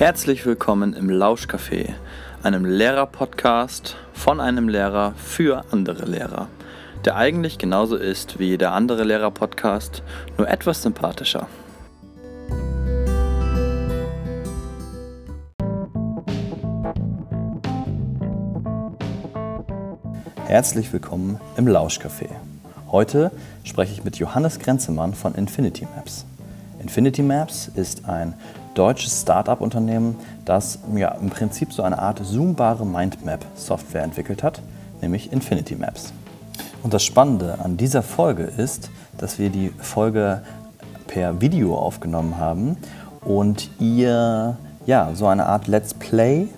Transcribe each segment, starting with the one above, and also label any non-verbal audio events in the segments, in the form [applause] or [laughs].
Herzlich willkommen im Lauschcafé, einem Lehrer-Podcast von einem Lehrer für andere Lehrer, der eigentlich genauso ist wie jeder andere Lehrer-Podcast, nur etwas sympathischer. Herzlich willkommen im Lauschcafé. Heute spreche ich mit Johannes Grenzemann von Infinity Maps. Infinity Maps ist ein deutsches Start-up-Unternehmen, das ja, im Prinzip so eine Art zoombare Mindmap-Software entwickelt hat, nämlich Infinity Maps. Und das Spannende an dieser Folge ist, dass wir die Folge per Video aufgenommen haben und ihr ja, so eine Art Let's Play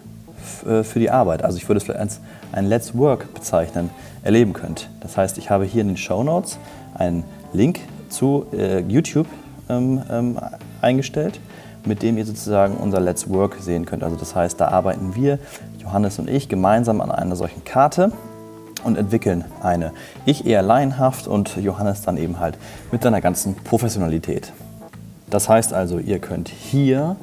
äh, für die Arbeit, also ich würde es vielleicht als ein Let's Work bezeichnen, erleben könnt. Das heißt, ich habe hier in den Show Notes einen Link zu äh, YouTube ähm, ähm, eingestellt mit dem ihr sozusagen unser Let's Work sehen könnt. Also das heißt, da arbeiten wir, Johannes und ich, gemeinsam an einer solchen Karte und entwickeln eine. Ich eher laienhaft und Johannes dann eben halt mit seiner ganzen Professionalität. Das heißt also, ihr könnt hier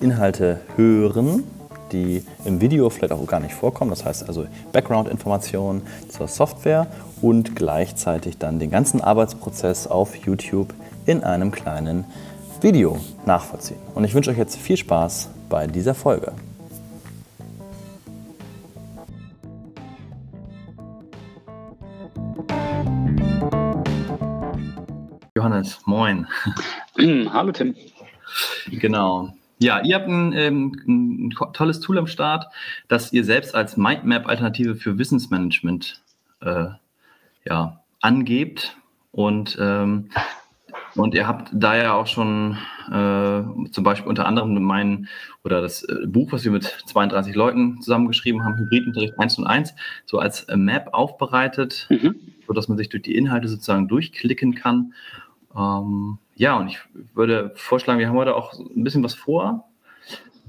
Inhalte hören, die im Video vielleicht auch gar nicht vorkommen. Das heißt also Background-Informationen zur Software und gleichzeitig dann den ganzen Arbeitsprozess auf YouTube in einem kleinen Video nachvollziehen. Und ich wünsche euch jetzt viel Spaß bei dieser Folge. Johannes, moin. [clears throat] Hallo Tim. Genau. Ja, ihr habt ein, ähm, ein, tolles Tool am Start, das ihr selbst als Mindmap-Alternative für Wissensmanagement äh, ja, angebt. Und ähm, und ihr habt da ja auch schon äh, zum Beispiel unter anderem mein oder das äh, Buch, was wir mit 32 Leuten zusammengeschrieben haben, Hybridunterricht 1 und 1, so als äh, Map aufbereitet, mhm. sodass man sich durch die Inhalte sozusagen durchklicken kann. Ähm, ja, und ich würde vorschlagen, wir haben heute auch ein bisschen was vor.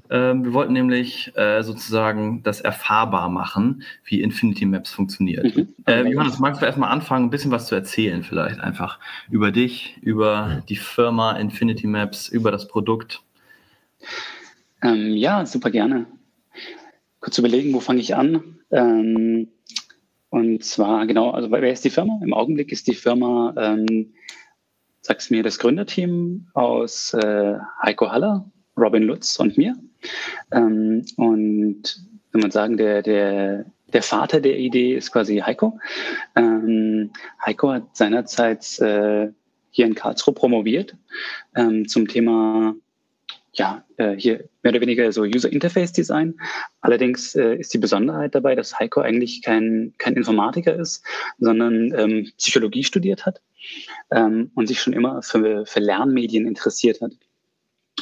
Ähm, wir wollten nämlich äh, sozusagen das erfahrbar machen, wie Infinity Maps funktioniert. Mhm. Äh, Johannes, magst du erstmal anfangen, ein bisschen was zu erzählen, vielleicht einfach über dich, über die Firma Infinity Maps, über das Produkt? Ähm, ja, super gerne. Kurz überlegen, wo fange ich an? Ähm, und zwar, genau, also wer ist die Firma? Im Augenblick ist die Firma, ähm, sag's mir, das Gründerteam aus äh, Heiko Haller, Robin Lutz und mir. Ähm, und wenn man sagen, der, der, der Vater der Idee ist quasi Heiko. Ähm, Heiko hat seinerzeit äh, hier in Karlsruhe promoviert ähm, zum Thema ja, äh, hier mehr oder weniger so User Interface Design. Allerdings äh, ist die Besonderheit dabei, dass Heiko eigentlich kein, kein Informatiker ist, sondern ähm, Psychologie studiert hat ähm, und sich schon immer für, für Lernmedien interessiert hat.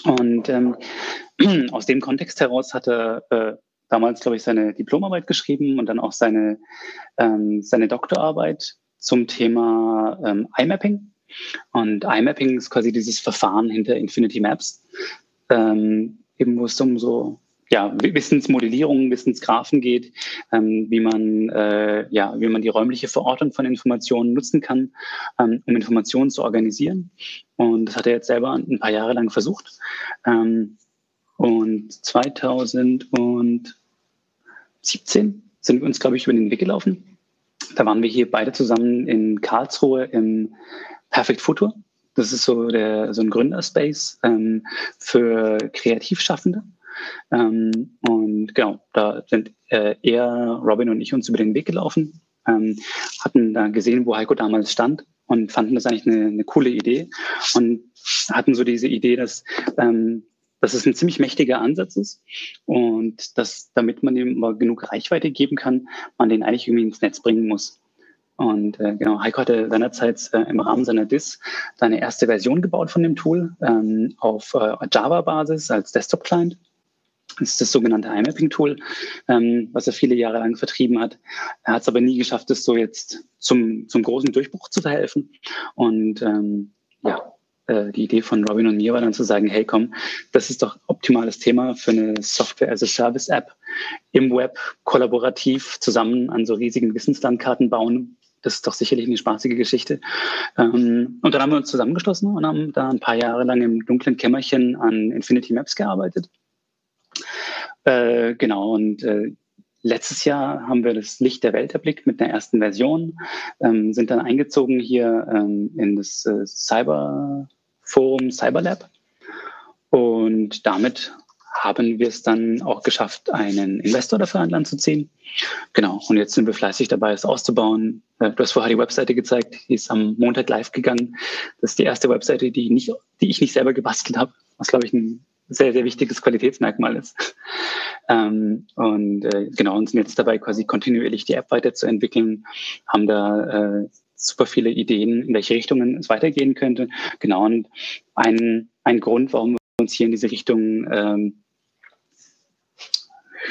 Und ähm, [clears throat] aus dem Kontext heraus hat er äh, damals, glaube ich, seine Diplomarbeit geschrieben und dann auch seine, ähm, seine Doktorarbeit zum Thema ähm, iMapping. Und iMapping ist quasi dieses Verfahren hinter Infinity Maps, ähm, eben wo es um so ja, Wissensmodellierung, Wissensgraphen geht, ähm, wie man äh, ja, wie man die räumliche Verortung von Informationen nutzen kann, ähm, um Informationen zu organisieren. Und das hat er jetzt selber ein paar Jahre lang versucht. Ähm, und 2017 sind wir uns, glaube ich, über den Weg gelaufen. Da waren wir hier beide zusammen in Karlsruhe im Perfect Futur. Das ist so, der, so ein Gründerspace ähm, für Kreativschaffende. Ähm, und genau, da sind äh, er, Robin und ich uns über den Weg gelaufen, ähm, hatten da gesehen, wo Heiko damals stand und fanden das eigentlich eine, eine coole Idee und hatten so diese Idee, dass, ähm, dass es ein ziemlich mächtiger Ansatz ist und dass, damit man ihm mal genug Reichweite geben kann, man den eigentlich irgendwie ins Netz bringen muss. Und äh, genau, Heiko hatte seinerzeit äh, im Rahmen seiner DIS seine erste Version gebaut von dem Tool ähm, auf äh, Java-Basis als Desktop-Client. Das ist das sogenannte iMapping-Tool, ähm, was er viele Jahre lang vertrieben hat. Er hat es aber nie geschafft, es so jetzt zum, zum großen Durchbruch zu verhelfen. Und ähm, ja, äh, die Idee von Robin und mir war dann zu sagen, hey komm, das ist doch optimales Thema für eine Software-as-a-Service-App im Web kollaborativ zusammen an so riesigen Wissenslandkarten bauen. Das ist doch sicherlich eine spaßige Geschichte. Ähm, und dann haben wir uns zusammengeschlossen und haben da ein paar Jahre lang im dunklen Kämmerchen an Infinity Maps gearbeitet Äh, genau, und äh, letztes Jahr haben wir das Licht der Welt erblickt mit einer ersten Version, ähm, sind dann eingezogen hier ähm, in das äh, Cyberforum Cyberlab. Und damit haben wir es dann auch geschafft, einen Investor dafür an Land zu ziehen. Genau, und jetzt sind wir fleißig dabei, es auszubauen. Äh, du hast vorher die Webseite gezeigt, die ist am Montag live gegangen. Das ist die erste Webseite, die, nicht, die ich nicht selber gebastelt habe, was, glaube ich, ein sehr, sehr wichtiges Qualitätsmerkmal ist. [laughs] Ähm, und äh, genau, und sind jetzt dabei, quasi kontinuierlich die App weiterzuentwickeln, haben da äh, super viele Ideen, in welche Richtungen es weitergehen könnte. Genau, und ein, ein Grund, warum wir uns hier in diese Richtung ähm,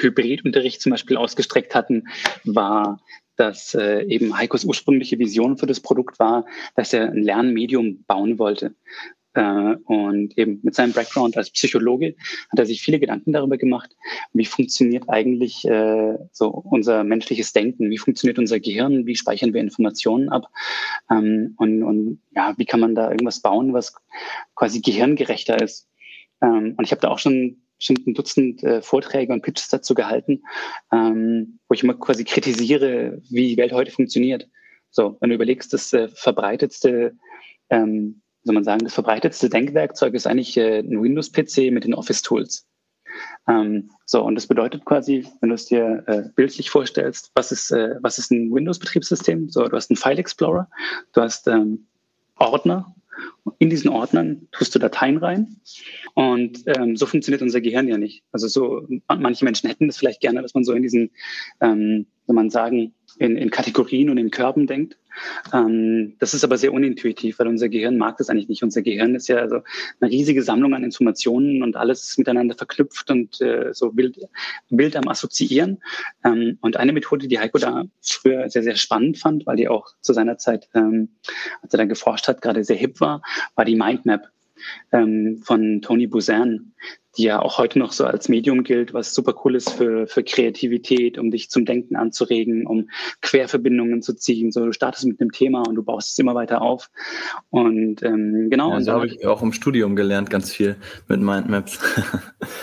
Hybridunterricht zum Beispiel ausgestreckt hatten, war, dass äh, eben Heikos ursprüngliche Vision für das Produkt war, dass er ein Lernmedium bauen wollte. Äh, und eben mit seinem Background als Psychologe hat er sich viele Gedanken darüber gemacht, wie funktioniert eigentlich äh, so unser menschliches Denken, wie funktioniert unser Gehirn, wie speichern wir Informationen ab ähm, und, und ja, wie kann man da irgendwas bauen, was quasi gehirngerechter ist. Ähm, und ich habe da auch schon bestimmt ein Dutzend äh, Vorträge und Pitches dazu gehalten, ähm, wo ich immer quasi kritisiere, wie die Welt heute funktioniert. So, wenn du überlegst, das äh, verbreitetste, ähm, soll man sagen, das verbreitetste Denkwerkzeug ist eigentlich äh, ein Windows-PC mit den Office-Tools. Ähm, so, und das bedeutet quasi, wenn du es dir äh, bildlich vorstellst, was ist, äh, was ist ein Windows-Betriebssystem? So, du hast einen File Explorer, du hast ähm, Ordner, in diesen Ordnern tust du Dateien rein. Und ähm, so funktioniert unser Gehirn ja nicht. Also so, manche Menschen hätten das vielleicht gerne, dass man so in diesen, ähm, soll man sagen, in, in Kategorien und in Körben denkt. Ähm, das ist aber sehr unintuitiv, weil unser Gehirn mag das eigentlich nicht. Unser Gehirn ist ja also eine riesige Sammlung an Informationen und alles miteinander verknüpft und äh, so wild, wild am Assoziieren. Ähm, und eine Methode, die Heiko da früher sehr, sehr spannend fand, weil die auch zu seiner Zeit, ähm, als er da geforscht hat, gerade sehr hip war, war die Mindmap ähm, von Tony Buzan, die ja auch heute noch so als Medium gilt, was super cool ist für, für Kreativität, um dich zum Denken anzuregen, um Querverbindungen zu ziehen. So, du startest mit einem Thema und du baust es immer weiter auf. Und ähm, genau. Ja, und so habe ich auch im Studium gelernt, ganz viel mit Mindmaps.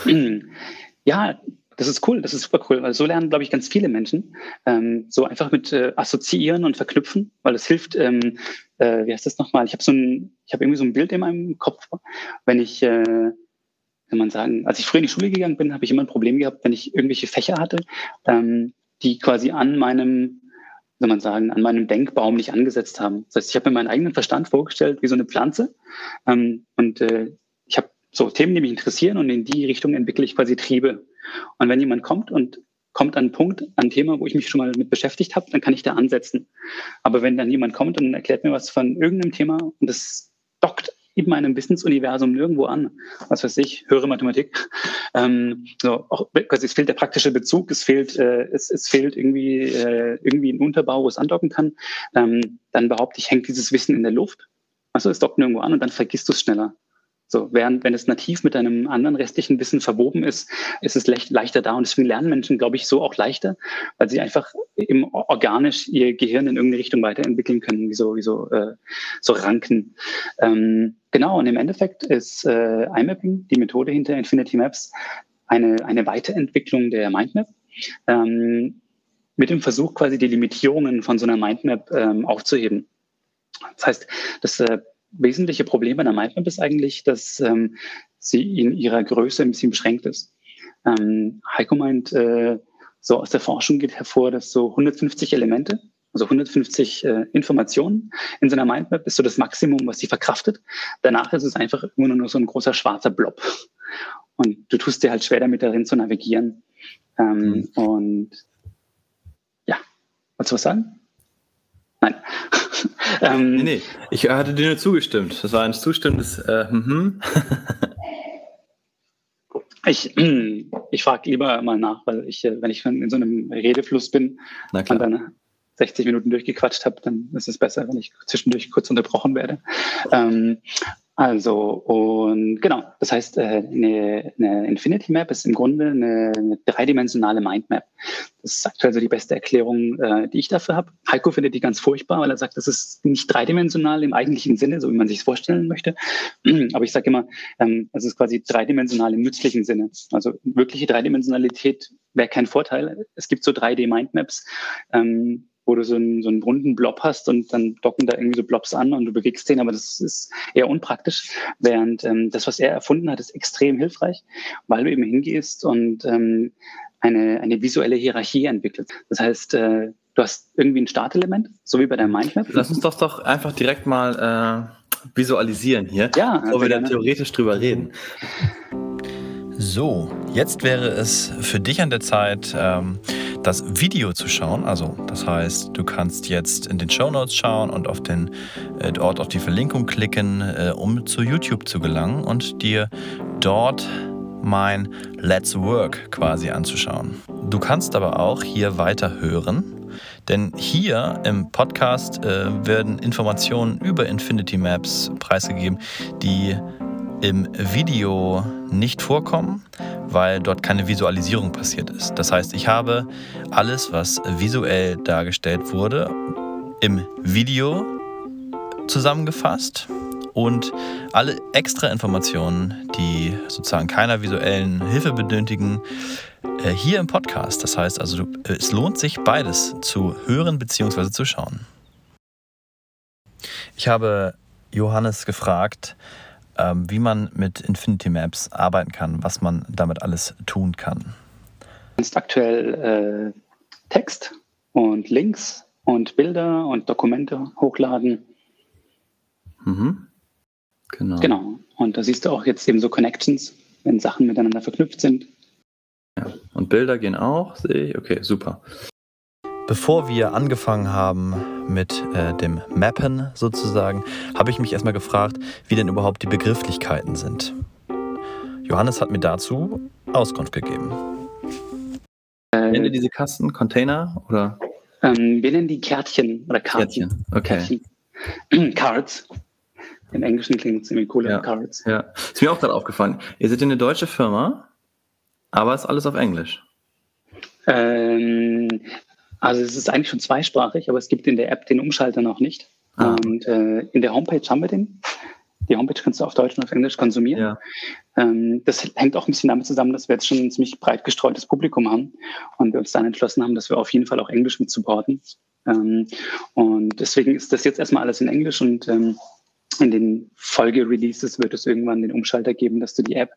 [laughs] ja, das ist cool, das ist super cool, weil so lernen, glaube ich, ganz viele Menschen. Ähm, so einfach mit äh, assoziieren und verknüpfen, weil es hilft, ähm, äh, wie heißt das nochmal? Ich habe so ein, ich habe irgendwie so ein Bild in meinem Kopf, wenn ich, äh, kann man sagen, als ich früher in die Schule gegangen bin, habe ich immer ein Problem gehabt, wenn ich irgendwelche Fächer hatte, ähm, die quasi an meinem soll man sagen, an meinem Denkbaum nicht angesetzt haben. Das heißt, ich habe mir meinen eigenen Verstand vorgestellt wie so eine Pflanze ähm, und äh, ich habe so Themen, die mich interessieren und in die Richtung entwickle ich quasi Triebe. Und wenn jemand kommt und kommt an einen Punkt, an ein Thema, wo ich mich schon mal mit beschäftigt habe, dann kann ich da ansetzen. Aber wenn dann jemand kommt und erklärt mir was von irgendeinem Thema und das dockt in meinem Wissensuniversum nirgendwo an, was weiß ich, höhere Mathematik, ähm, so, auch, quasi es fehlt der praktische Bezug, es fehlt, äh, es, es fehlt irgendwie, äh, irgendwie ein Unterbau, wo es andocken kann, ähm, dann behaupte ich, hängt dieses Wissen in der Luft. Also es dockt nirgendwo an und dann vergisst du es schneller. So, während wenn es nativ mit einem anderen restlichen Wissen verwoben ist, ist es leicht, leichter da. Und deswegen lernen Menschen, glaube ich, so auch leichter, weil sie einfach eben organisch ihr Gehirn in irgendeine Richtung weiterentwickeln können, wie so, wie so, äh, so Ranken. Ähm, genau, und im Endeffekt ist äh, iMapping, die Methode hinter Infinity Maps, eine, eine Weiterentwicklung der Mindmap. Ähm, mit dem Versuch, quasi die Limitierungen von so einer Mindmap ähm, aufzuheben. Das heißt, das äh, wesentliche Problem bei der Mindmap ist eigentlich, dass ähm, sie in ihrer Größe ein bisschen beschränkt ist. Ähm, Heiko meint, äh, so aus der Forschung geht hervor, dass so 150 Elemente, also 150 äh, Informationen in so einer Mindmap ist so das Maximum, was sie verkraftet. Danach ist es einfach immer nur so ein großer schwarzer Blob. Und du tust dir halt schwer damit darin zu navigieren. Ähm, mhm. Und ja, wolltest du was sagen? Nein. [laughs] ähm, nee, nee, ich hatte dir nur zugestimmt. Das war ein zustimmendes äh, mhm. [laughs] Ich, [clears throat] ich frage lieber mal nach, weil ich, äh, wenn ich in so einem Redefluss bin und dann 60 Minuten durchgequatscht habe, dann ist es besser, wenn ich zwischendurch kurz unterbrochen werde. Ähm, Also, und genau, das heißt, äh, eine, eine Infinity Map ist im Grunde eine, eine dreidimensionale Mindmap. Das ist aktuell so die beste Erklärung, äh, die ich dafür habe. Heiko findet die ganz furchtbar, weil er sagt, das ist nicht dreidimensional im eigentlichen Sinne, so wie man sich es vorstellen möchte. [clears throat] Aber ich sage immer, ähm, es ist quasi dreidimensional im nützlichen Sinne. Also wirkliche Dreidimensionalität wäre kein Vorteil. Es gibt so 3D-Mindmaps, ähm, wo du so einen, so einen runden Blob hast und dann docken da irgendwie so Blobs an und du bewegst den, aber das ist eher unpraktisch. Während ähm, das, was er erfunden hat, ist extrem hilfreich, weil du eben hingehst und ähm, eine, eine visuelle Hierarchie entwickelst. Das heißt, äh, du hast irgendwie ein Startelement, so wie bei der Mindmap. Lass uns doch doch einfach direkt mal äh, visualisieren hier, ja, bevor wir dann theoretisch drüber reden. So, jetzt wäre es für dich an der Zeit, ähm, das Video zu schauen. Also, das heißt, du kannst jetzt in den Show Notes schauen und auf den, äh, dort auf die Verlinkung klicken, äh, um zu YouTube zu gelangen und dir dort mein Let's Work quasi anzuschauen. Du kannst aber auch hier weiter hören. Denn hier im Podcast äh, werden Informationen über Infinity Maps preisgegeben, die im Video nicht vorkommen, weil dort keine Visualisierung passiert ist. Das heißt, ich habe alles, was visuell dargestellt wurde, im Video zusammengefasst und alle extra Informationen, die sozusagen keiner visuellen Hilfe benötigen, äh, hier im Podcast. Das heißt also, es lohnt sich beides zu hören bzw. zu schauen. Ich habe Johannes gefragt, wie man mit Infinity Maps arbeiten kann, was man damit alles tun kann. Du kannst aktuell äh, Text und Links und Bilder und Dokumente hochladen. Mhm. Genau. Genau. Und da siehst du auch jetzt eben so Connections, wenn Sachen miteinander verknüpft sind. Ja. Und Bilder gehen auch, sehe ich. Okay, super. Bevor wir angefangen haben mit äh, dem Mappen sozusagen, habe ich mich erstmal gefragt, wie denn überhaupt die Begrifflichkeiten sind. Johannes hat mir dazu Auskunft gegeben. Äh, Nennen diese Kasten Container oder? Ähm, wir nennen die Kärtchen oder Karten. Kärtchen, okay. Kärtchen. [clears throat] Cards. Im Englischen klingt es ziemlich cool, ja, Cards. Ja, ist mir auch gerade aufgefallen. Ihr seid eine deutsche Firma, aber ist alles auf Englisch. Ähm, also es ist eigentlich schon zweisprachig, aber es gibt in der App den Umschalter noch nicht. Ah. Und äh, in der Homepage haben wir den. Die Homepage kannst du auf Deutsch und auf Englisch konsumieren. Ja. Ähm, das hängt auch ein bisschen damit zusammen, dass wir jetzt schon ein ziemlich breit gestreutes Publikum haben und wir uns dann entschlossen haben, dass wir auf jeden Fall auch Englisch mit supporten. Ähm, und deswegen ist das jetzt erstmal alles in Englisch und ähm, in den Folge-Releases wird es irgendwann den Umschalter geben, dass du die App,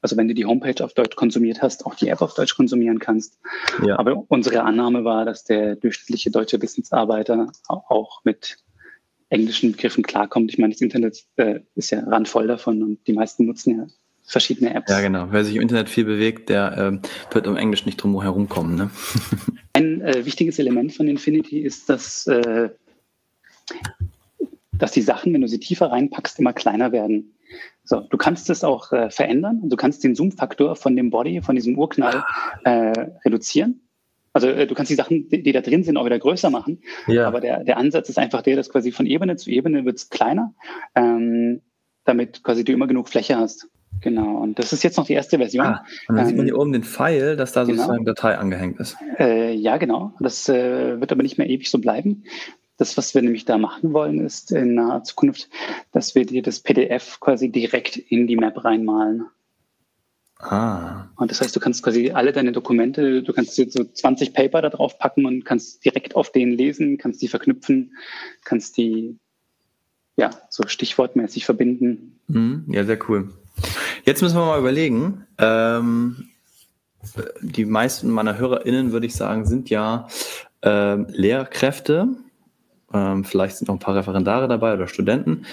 also wenn du die Homepage auf Deutsch konsumiert hast, auch die App auf Deutsch konsumieren kannst. Ja. Aber unsere Annahme war, dass der durchschnittliche deutsche Wissensarbeiter auch mit englischen Begriffen klarkommt. Ich meine, das Internet äh, ist ja randvoll davon und die meisten nutzen ja verschiedene Apps. Ja, genau. Wer sich im Internet viel bewegt, der ähm, wird um Englisch nicht drum herum kommen. Ne? Ein äh, wichtiges Element von Infinity ist, dass äh, dass die Sachen, wenn du sie tiefer reinpackst, immer kleiner werden. So, du kannst es auch äh, verändern. Du kannst den Zoom-Faktor von dem Body, von diesem Urknall äh, reduzieren. Also äh, du kannst die Sachen, die, die, da drin sind, auch wieder größer machen. Ja. Aber der, der Ansatz ist einfach der, dass quasi von Ebene zu Ebene wird es kleiner, ähm, damit quasi du immer genug Fläche hast. Genau, und das ist jetzt noch die erste Version. Ah, und dann ähm, sieht man hier oben den Pfeil, dass da genau. sozusagen Datei angehängt ist. Äh, ja, genau. Das äh, wird aber nicht mehr ewig so bleiben. Das, was wir nämlich da machen wollen, ist in naher Zukunft, dass wir dir das PDF quasi direkt in die Map reinmalen. Ah. Und das heißt, du kannst quasi alle deine Dokumente, du kannst jetzt so 20 Paper da drauf packen und kannst direkt auf denen lesen, kannst die verknüpfen, kannst die ja so stichwortmäßig verbinden. Mhm. Ja, sehr cool. Jetzt müssen wir mal überlegen. Ähm, die meisten meiner HörerInnen, würde ich sagen, sind ja äh, Lehrkräfte ähm, vielleicht sind noch ein paar Referendare dabei oder Studenten.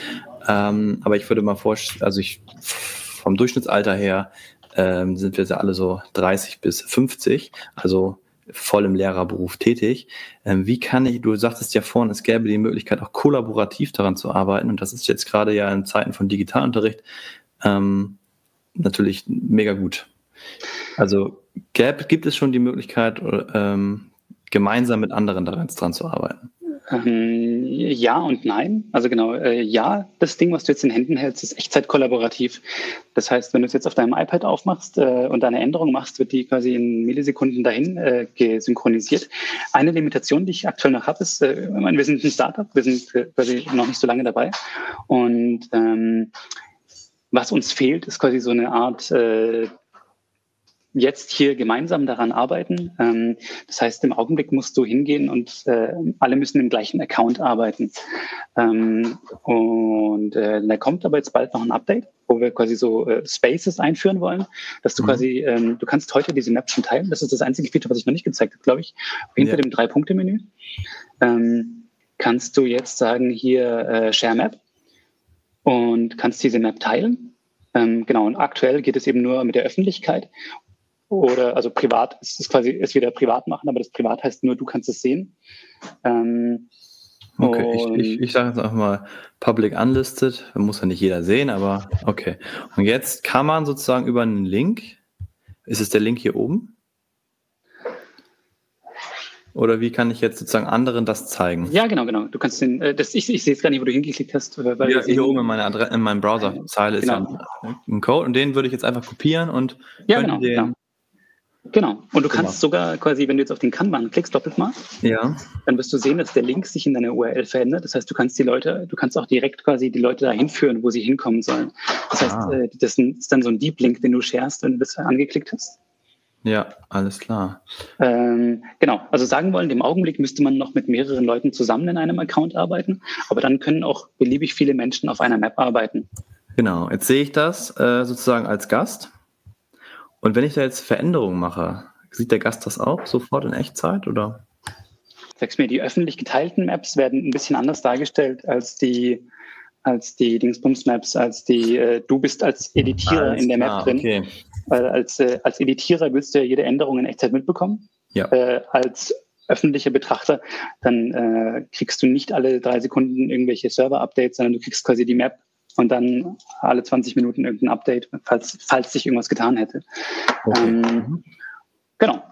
Ähm, aber ich würde mal vorstellen, also ich vom Durchschnittsalter her ähm, sind wir ja alle so 30 bis 50, also voll im Lehrerberuf tätig. Ähm, wie kann ich, du sagtest ja vorhin, es gäbe die Möglichkeit, auch kollaborativ daran zu arbeiten. Und das ist jetzt gerade ja in Zeiten von Digitalunterricht ähm, natürlich mega gut. Also gäb, gibt es schon die Möglichkeit, ähm, gemeinsam mit anderen daran zu arbeiten? Ähm, ja und nein. Also genau, äh, ja, das Ding, was du jetzt in Händen hältst, ist Echtzeit-kollaborativ. Das heißt, wenn du es jetzt auf deinem iPad aufmachst äh, und eine Änderung machst, wird die quasi in Millisekunden dahin äh, gesynchronisiert. Eine Limitation, die ich aktuell noch habe, ist, äh, meine, wir sind ein Startup, wir sind äh, quasi noch nicht so lange dabei. Und ähm, was uns fehlt, ist quasi so eine Art äh, jetzt hier gemeinsam daran arbeiten. Ähm, das heißt, im Augenblick musst du hingehen und äh, alle müssen im gleichen Account arbeiten. Ähm, und äh, da kommt aber jetzt bald noch ein Update, wo wir quasi so äh, Spaces einführen wollen, dass du mhm. quasi, ähm, du kannst heute diese Maps schon teilen. Das ist das einzige Feature, was ich noch nicht gezeigt habe, glaube ich. Hinter ja. dem Drei-Punkte-Menü ähm, kannst du jetzt sagen, hier äh, Share Map und kannst diese Map teilen. Ähm, genau, und aktuell geht es eben nur mit der Öffentlichkeit oder also privat ist es quasi ist wieder privat machen, aber das privat heißt nur, du kannst es sehen. Ähm, okay, ich, ich, ich sage jetzt einfach mal public unlisted, muss ja nicht jeder sehen, aber okay. Und jetzt kann man sozusagen über einen Link, ist es der Link hier oben? Oder wie kann ich jetzt sozusagen anderen das zeigen? Ja, genau, genau. Du kannst den, äh, das, ich, ich sehe jetzt gar nicht, wo du hingeklickt hast. Weil ja, hier oben in meiner Adresse, in meinem Browser-Zeile genau. ist ja ein, Code und den würde ich jetzt einfach kopieren und ja, genau, den, genau. Genau. Und du kannst genau. sogar quasi, wenn du jetzt auf den Kanban klickst, doppelt mal, ja. dann wirst du sehen, dass der Link sich in deiner URL verändert. Das heißt, du kannst die Leute, du kannst auch direkt quasi die Leute dahin führen, wo sie hinkommen sollen. Das heißt, ah. Äh, das ist dann so ein Deep Link, den du sharest, wenn du das angeklickt hast. Ja, alles klar. Ähm, genau, also sagen wollen, im Augenblick müsste man noch mit mehreren Leuten zusammen in einem Account arbeiten, aber dann können auch beliebig viele Menschen auf einer Map arbeiten. Genau, jetzt sehe ich das äh, sozusagen als Gast. Und wenn ich da jetzt Veränderungen mache, sieht der Gast das auch sofort in Echtzeit oder? Sag's mir, die öffentlich geteilten Maps werden ein bisschen anders dargestellt als die als die Dingsbums-Maps, als die, äh, du bist als Editierer Alles in der klar, Map drin. Okay. Weil als, äh, als Editierer willst du ja jede Änderung in Echtzeit mitbekommen. Ja. Äh, als öffentlicher Betrachter, dann äh, kriegst du nicht alle drei Sekunden irgendwelche Server-Updates, sondern du kriegst quasi die Map und dann alle 20 Minuten irgendein Update, falls, falls sich irgendwas getan hätte. Okay. Ähm, genau.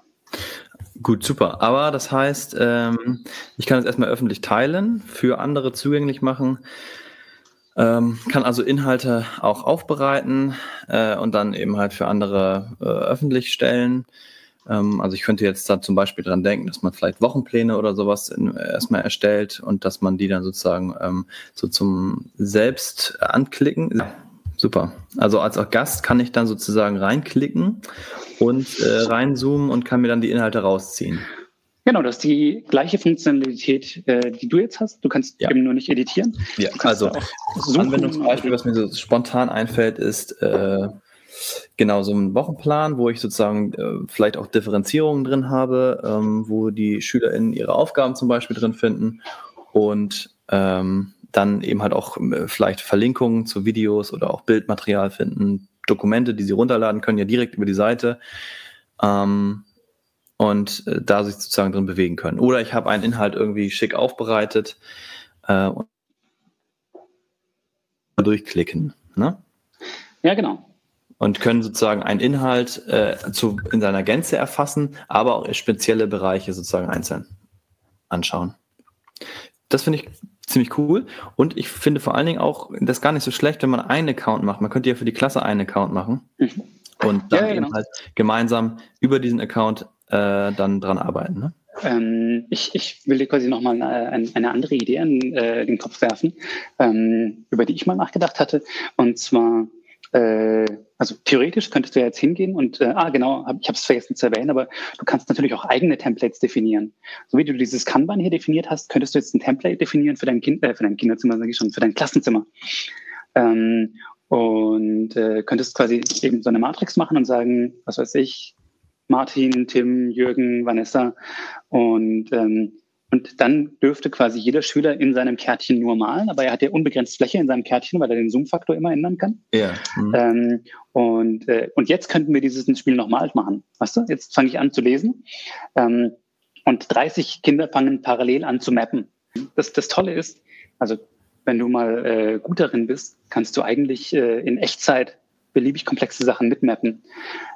Gut, super. Aber das heißt, ähm, ich kann es erstmal öffentlich teilen, für andere zugänglich machen, ähm, kann also Inhalte auch aufbereiten äh, und dann eben halt für andere äh, öffentlich stellen. Ähm, also ich könnte jetzt da zum Beispiel dran denken, dass man vielleicht Wochenpläne oder sowas in, erstmal erstellt und dass man die dann sozusagen ähm, so zum Selbst anklicken. Ja, super. Also als auch Gast kann ich dann sozusagen reinklicken und äh, reinzoomen und kann mir dann die Inhalte rausziehen. Genau, das ist die gleiche Funktionalität, äh, die du jetzt hast. Du kannst ja. eben nur nicht editieren. Ja, also Anwendungsbeispiel, was mir so spontan einfällt, ist äh, Genau, so ein Wochenplan, wo ich sozusagen äh, vielleicht auch Differenzierungen drin habe, ähm, wo die SchülerInnen ihre Aufgaben zum Beispiel drin finden und ähm, dann eben halt auch äh, vielleicht Verlinkungen zu Videos oder auch Bildmaterial finden, Dokumente, die sie runterladen können, ja direkt über die Seite ähm, und äh, da sich sozusagen drin bewegen können. Oder ich habe einen Inhalt irgendwie schick aufbereitet äh, und durchklicken. Ne? Ja, genau und können sozusagen einen Inhalt äh, zu, in seiner Gänze erfassen, aber auch spezielle Bereiche sozusagen einzeln anschauen. Das finde ich ziemlich cool und ich finde vor allen Dingen auch das gar nicht so schlecht, wenn man einen Account macht. Man könnte ja für die Klasse einen Account machen mhm. und dann ja, genau. halt gemeinsam über diesen Account äh, dann dran arbeiten. Ne? Ähm, ich, ich will dir quasi nochmal eine, eine andere Idee in äh, den Kopf werfen, ähm, über die ich mal nachgedacht hatte. Und zwar äh, also theoretisch könntest du ja jetzt hingehen und, äh, ah genau, hab, ich habe es vergessen zu erwähnen, aber du kannst natürlich auch eigene Templates definieren. So wie du dieses Kanban hier definiert hast, könntest du jetzt ein Template definieren für dein, kind, äh, für dein Kinderzimmer, sage ich schon, für dein Klassenzimmer. Ähm, und äh, könntest quasi eben so eine Matrix machen und sagen, was weiß ich, Martin, Tim, Jürgen, Vanessa und ähm, und dann dürfte quasi jeder Schüler in seinem Kärtchen nur malen, aber er hat ja unbegrenzt Fläche in seinem Kärtchen, weil er den Zoom-Faktor immer ändern kann. Ja. Mhm. Ähm, und, äh, und jetzt könnten wir dieses Spiel nochmal machen. Weißt du? Jetzt fange ich an zu lesen. Ähm, und 30 Kinder fangen parallel an zu mappen. Das, das Tolle ist, also wenn du mal äh, gut darin bist, kannst du eigentlich äh, in Echtzeit beliebig komplexe Sachen mitmappen.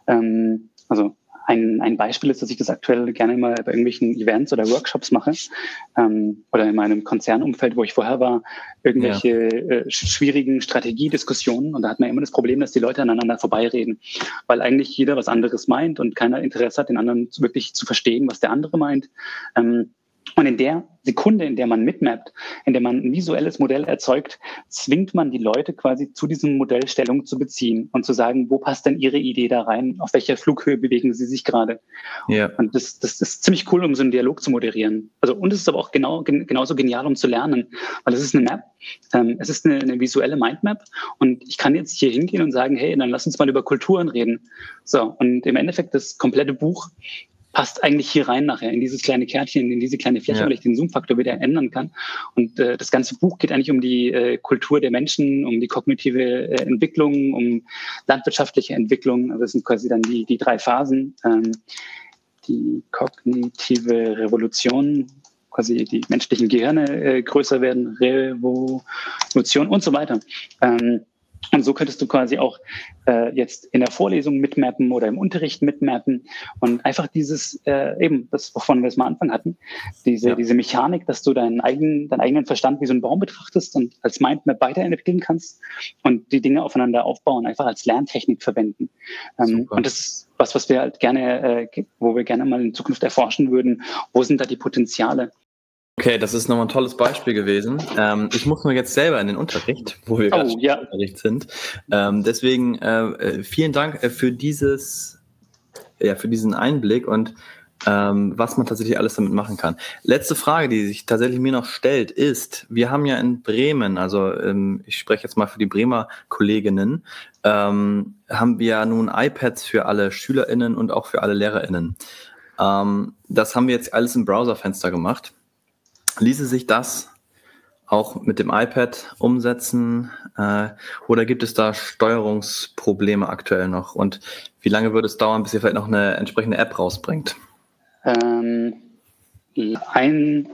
Ähm, also ein, ein Beispiel ist, dass ich das aktuell gerne mal bei irgendwelchen Events oder Workshops mache ähm, oder in meinem Konzernumfeld, wo ich vorher war, irgendwelche ja. äh, schwierigen Strategiediskussionen und da hat man immer das Problem, dass die Leute aneinander vorbeireden, weil eigentlich jeder was anderes meint und keiner Interesse hat, den anderen wirklich zu verstehen, was der andere meint. Ähm, und in der Sekunde, in der man mitmappt, in der man ein visuelles Modell erzeugt, zwingt man die Leute quasi zu diesem Modell Stellung zu beziehen und zu sagen, wo passt denn ihre Idee da rein? Auf welcher Flughöhe bewegen sie sich gerade? Ja. Und das, das ist ziemlich cool, um so einen Dialog zu moderieren. Also, und es ist aber auch genau, genauso genial, um zu lernen, weil es ist eine Map. Ähm, es ist eine, eine visuelle Mindmap und ich kann jetzt hier hingehen und sagen, hey, dann lass uns mal über Kulturen reden. So. Und im Endeffekt das komplette Buch passt eigentlich hier rein nachher in dieses kleine Kärtchen, in diese kleine Fläche, ja. weil ich den Zoom-Faktor wieder ändern kann. Und äh, das ganze Buch geht eigentlich um die äh, Kultur der Menschen, um die kognitive äh, Entwicklung, um landwirtschaftliche Entwicklung. Also das sind quasi dann die, die drei Phasen. Ähm, die kognitive Revolution, quasi die menschlichen Gehirne äh, größer werden, Revolution und so weiter. Ähm, und so könntest du quasi auch äh, jetzt in der Vorlesung mitmappen oder im Unterricht mitmappen und einfach dieses, äh, eben, das, wovon wir es mal Anfang hatten, diese, ja. diese Mechanik, dass du deinen eigenen, deinen eigenen Verstand wie so einen Baum betrachtest und als Mindmap weiterentwickeln kannst und die Dinge aufeinander aufbauen, einfach als Lerntechnik verwenden. Ähm, und das ist was, was wir halt gerne, äh, wo wir gerne mal in Zukunft erforschen würden. Wo sind da die Potenziale? Okay, das ist nochmal ein tolles Beispiel gewesen. Ähm, ich muss nur jetzt selber in den Unterricht, wo wir oh, gerade ja. im Unterricht sind. Ähm, deswegen äh, äh, vielen Dank äh, für dieses, ja, für diesen Einblick und ähm, was man tatsächlich alles damit machen kann. Letzte Frage, die sich tatsächlich mir noch stellt, ist: Wir haben ja in Bremen, also ähm, ich spreche jetzt mal für die Bremer Kolleginnen, ähm, haben wir ja nun iPads für alle SchülerInnen und auch für alle LehrerInnen. Ähm, das haben wir jetzt alles im Browserfenster gemacht. Ließe sich das auch mit dem iPad umsetzen äh, oder gibt es da Steuerungsprobleme aktuell noch? Und wie lange würde es dauern, bis ihr vielleicht noch eine entsprechende App rausbringt? Ähm, ein,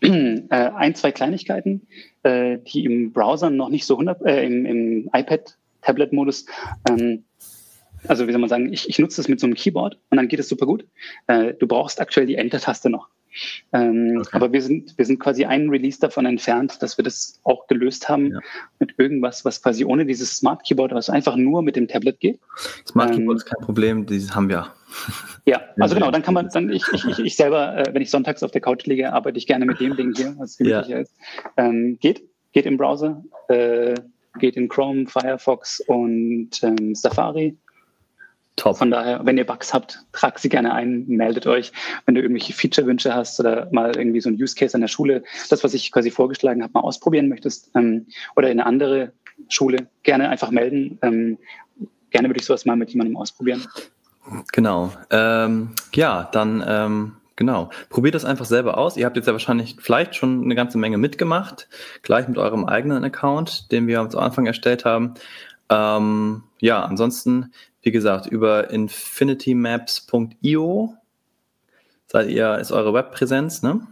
[clears throat] äh, ein, zwei Kleinigkeiten, äh, die im Browser noch nicht so 100, äh, im, im iPad-Tablet-Modus ähm, also wie soll man sagen, ich, ich nutze das mit so einem Keyboard und dann geht es super gut. Äh, du brauchst aktuell die Enter-Taste noch. Ähm, okay. Aber wir sind, wir sind quasi einen Release davon entfernt, dass wir das auch gelöst haben ja. mit irgendwas, was quasi ohne dieses Smart Keyboard, was einfach nur mit dem Tablet geht. Smart Keyboard ähm, ist kein Problem, dieses haben wir. Ja, [laughs] also genau, dann kann man, dann ich, ich, ich selber, äh, wenn ich sonntags auf der Couch liege, arbeite ich gerne mit dem Ding hier, was gemütlicher ja. ist. Ähm, geht, geht im Browser, äh, geht in Chrome, Firefox und ähm, Safari. Top. Von daher, wenn ihr Bugs habt, tragt sie gerne ein, meldet euch. Wenn du irgendwelche Feature-Wünsche hast oder mal irgendwie so ein Use Case an der Schule, das, was ich quasi vorgeschlagen habe, mal ausprobieren möchtest ähm, oder in eine andere Schule, gerne einfach melden. Ähm, gerne würde ich sowas mal mit jemandem ausprobieren. Genau. Ähm, ja, dann ähm, genau. Probiert das einfach selber aus. Ihr habt jetzt ja wahrscheinlich vielleicht schon eine ganze Menge mitgemacht, gleich mit eurem eigenen Account, den wir am Anfang erstellt haben. Ähm, ja, ansonsten wie gesagt, über infinitymaps.io seid ihr, ist eure Webpräsenz, ne?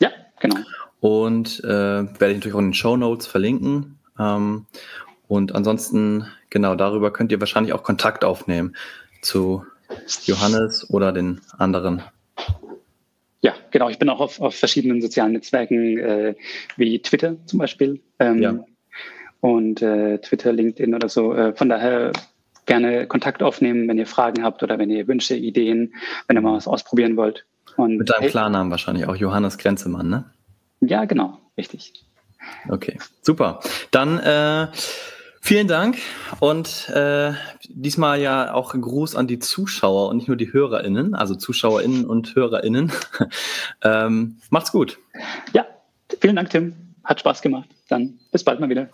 Ja, genau. Und äh, werde ich natürlich auch in den Show Notes verlinken. Ähm, und ansonsten, genau, darüber könnt ihr wahrscheinlich auch Kontakt aufnehmen zu Johannes oder den anderen. Ja, genau. Ich bin auch auf, auf verschiedenen sozialen Netzwerken äh, wie Twitter zum Beispiel. Ähm, ja. Und äh, Twitter, LinkedIn oder so. Äh, von daher gerne Kontakt aufnehmen, wenn ihr Fragen habt oder wenn ihr Wünsche, Ideen, wenn ihr mal was ausprobieren wollt. Und Mit deinem hey, Klarnamen wahrscheinlich auch Johannes Grenzemann, ne? Ja, genau, richtig. Okay, super. Dann äh, vielen Dank und äh, diesmal ja auch Gruß an die Zuschauer und nicht nur die HörerInnen, also ZuschauerInnen und HörerInnen. [laughs] ähm, macht's gut. Ja, vielen Dank, Tim. Hat Spaß gemacht. Dann bis bald mal wieder.